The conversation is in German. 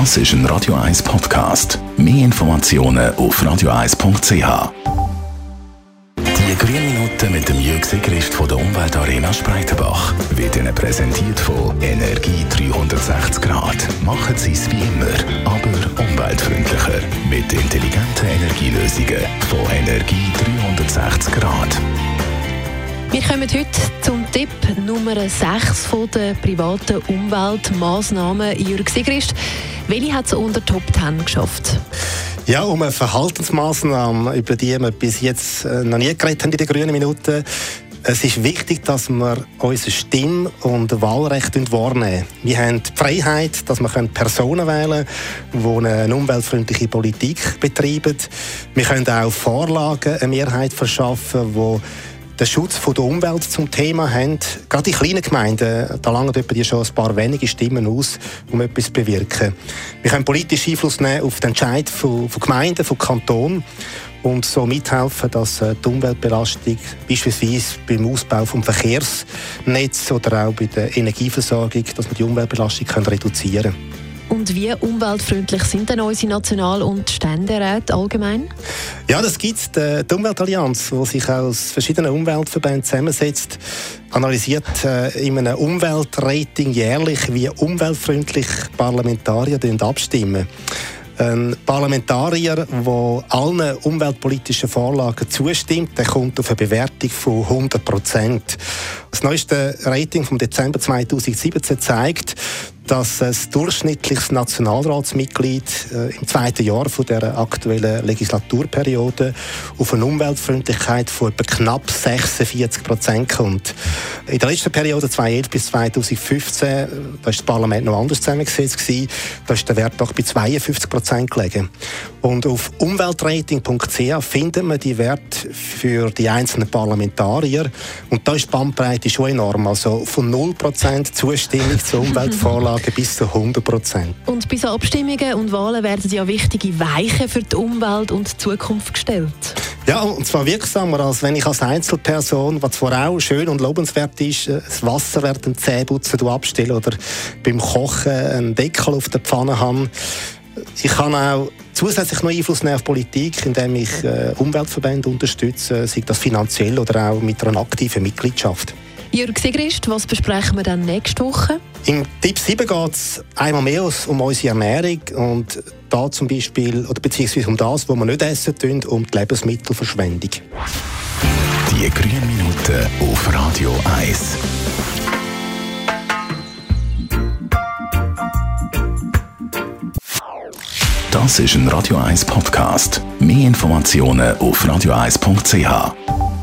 Das ist ein Radio 1 Podcast. Mehr Informationen auf radio1.ch. Die grünen Minuten mit dem Jürg Sigrist von der Umweltarena Spreitenbach wird Ihnen präsentiert von Energie 360 Grad. Machen Sie es wie immer, aber umweltfreundlicher. Mit intelligenten Energielösungen von Energie 360 Grad. Wir kommen heute zum Tipp Nummer 6 von der privaten Umweltmaßnahmen. Jürg Sigrist, welche hat es unter Top 10 geschafft? Ja, um eine Verhaltensmaßnahme, über die wir bis jetzt äh, noch nie geredet haben in den grünen Minuten. Es ist wichtig, dass wir unser Stimm- und Wahlrecht wahrnehmen. Wir haben die Freiheit, dass wir Personen wählen können, die eine umweltfreundliche Politik betreiben. Wir können auch Vorlagen eine Mehrheit verschaffen, die den Schutz der Umwelt zum Thema haben. Gerade in kleinen Gemeinden, da langen die schon ein paar wenige Stimmen aus, um etwas zu bewirken. Wir können politisch Einfluss nehmen auf den Entscheid von, von Gemeinden, von Kantonen und so mithelfen, dass äh, die Umweltbelastung beispielsweise beim Ausbau vom Verkehrsnetz oder auch bei der Energieversorgung, dass wir die Umweltbelastung reduzieren können. Und wie umweltfreundlich sind denn unsere National- und Ständeräte allgemein? Ja, das gibt es. Die Umweltallianz, die sich aus verschiedenen Umweltverbänden zusammensetzt, analysiert äh, in einem Umweltrating jährlich, wie umweltfreundlich Parlamentarier abstimmen. Ein Parlamentarier, der allen umweltpolitischen Vorlagen zustimmt, der kommt auf eine Bewertung von 100 Prozent. Das neueste Rating vom Dezember 2017 zeigt, dass ein durchschnittliches Nationalratsmitglied äh, im zweiten Jahr von der aktuellen Legislaturperiode auf eine Umweltfreundlichkeit von etwa knapp 46 Prozent kommt. In der letzten Periode 2011 bis 2015, äh, da war das Parlament noch anders zusammengesetzt da ist der Wert doch bei 52 Prozent gelegen. Und auf umweltrating.ch findet man die Werte für die einzelnen Parlamentarier und da ist die Bandbreite schon enorm, also von 0 Prozent Zustimmung zur Umweltvorlage Umfragen bis zu 100 Prozent. Und bei so Abstimmungen und Wahlen werden ja wichtige Weichen für die Umwelt und die Zukunft gestellt. Ja, und zwar wirksamer, als wenn ich als Einzelperson, was zwar auch schön und lobenswert ist, äh, das Wasser während dem Zähneputzen abstelle oder beim Kochen einen Deckel auf der Pfanne haben. Ich kann auch zusätzlich noch Einfluss nehmen auf Politik, indem ich äh, Umweltverbände unterstütze, sei das finanziell oder auch mit einer aktiven Mitgliedschaft. Jürg Sigrist, was besprechen wir dann nächste Woche? Im Tipp 7 geht es einmal mehr um unsere Ernährung und da zum Beispiel, oder beziehungsweise um das, was wir nicht essen tun, um die Lebensmittelverschwendung. Die grünen Minuten auf Radio 1. Das ist ein Radio 1 Podcast. Mehr Informationen auf radio1.ch.